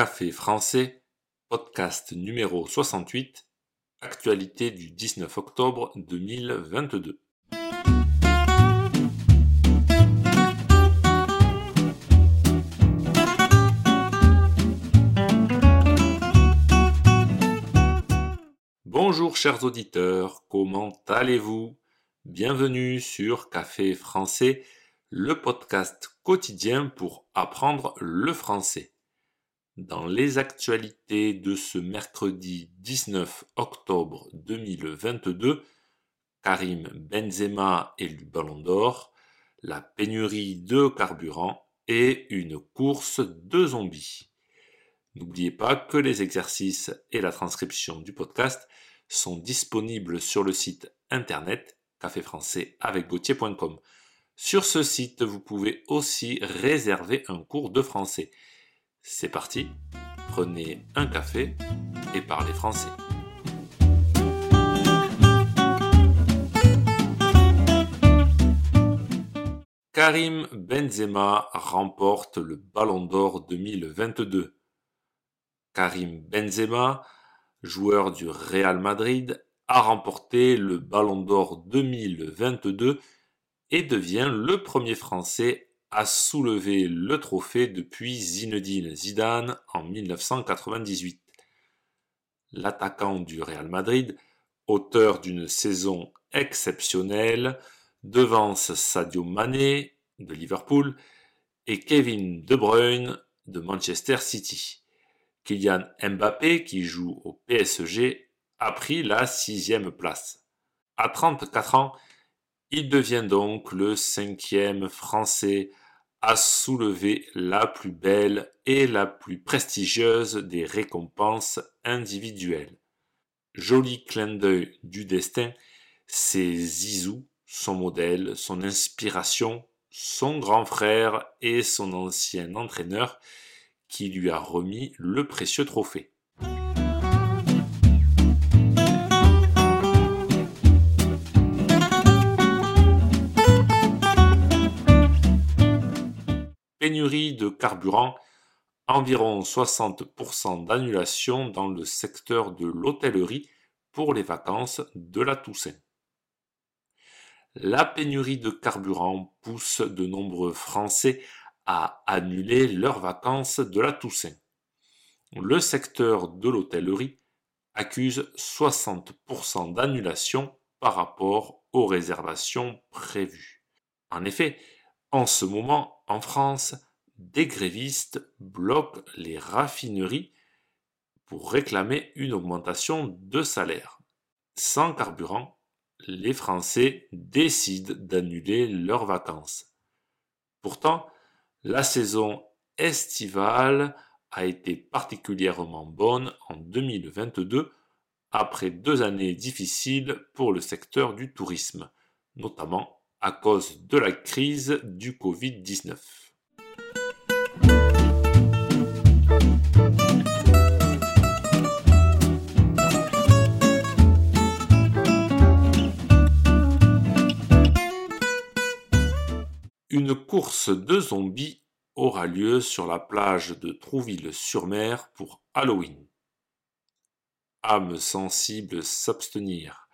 Café français, podcast numéro 68, actualité du 19 octobre 2022. Bonjour chers auditeurs, comment allez-vous? Bienvenue sur Café français, le podcast quotidien pour apprendre le français. Dans les actualités de ce mercredi 19 octobre 2022, Karim Benzema élu Ballon d'Or, la pénurie de carburant et une course de zombies. N'oubliez pas que les exercices et la transcription du podcast sont disponibles sur le site internet café français avec Sur ce site, vous pouvez aussi réserver un cours de français. C'est parti, prenez un café et parlez français. Karim Benzema remporte le Ballon d'Or 2022. Karim Benzema joueur du Real Madrid, a remporté le Ballon d'Or 2022 et devient le premier Français à soulever le trophée depuis Zinedine Zidane en 1998. L'attaquant du Real Madrid, auteur d'une saison exceptionnelle, devance Sadio Mané de Liverpool et Kevin De Bruyne de Manchester City. Kylian Mbappé, qui joue au PSG, a pris la sixième place. À 34 ans, il devient donc le cinquième Français à soulever la plus belle et la plus prestigieuse des récompenses individuelles. Joli clin d'œil du destin, c'est Zizou, son modèle, son inspiration, son grand frère et son ancien entraîneur qui lui a remis le précieux trophée. Pénurie de carburant, environ 60% d'annulation dans le secteur de l'hôtellerie pour les vacances de la Toussaint. La pénurie de carburant pousse de nombreux Français à annuler leurs vacances de la Toussaint. Le secteur de l'hôtellerie accuse 60% d'annulation par rapport aux réservations prévues. En effet, en ce moment, en France, des grévistes bloquent les raffineries pour réclamer une augmentation de salaire. Sans carburant, les Français décident d'annuler leurs vacances. Pourtant, la saison estivale a été particulièrement bonne en 2022 après deux années difficiles pour le secteur du tourisme, notamment à cause de la crise du Covid-19. Une course de zombies aura lieu sur la plage de Trouville-sur-Mer pour Halloween. Âme sensible s'abstenir.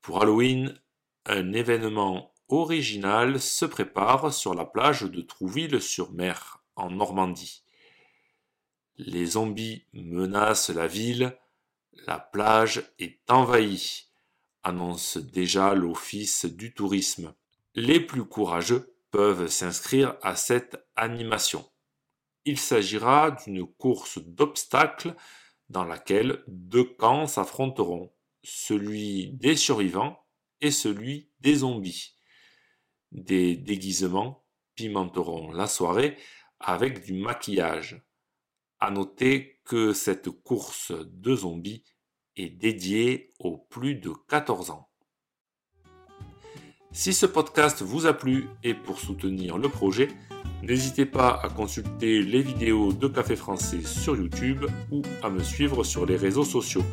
Pour Halloween, un événement original se prépare sur la plage de Trouville-sur-Mer, en Normandie. Les zombies menacent la ville, la plage est envahie, annonce déjà l'Office du tourisme. Les plus courageux peuvent s'inscrire à cette animation. Il s'agira d'une course d'obstacles dans laquelle deux camps s'affronteront, celui des survivants et celui des zombies. Des déguisements pimenteront la soirée avec du maquillage. À noter que cette course de zombies est dédiée aux plus de 14 ans. Si ce podcast vous a plu et pour soutenir le projet, n'hésitez pas à consulter les vidéos de Café Français sur YouTube ou à me suivre sur les réseaux sociaux.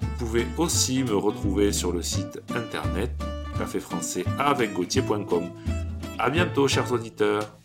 Vous pouvez aussi me retrouver sur le site internet caféfrançais avec A bientôt chers auditeurs.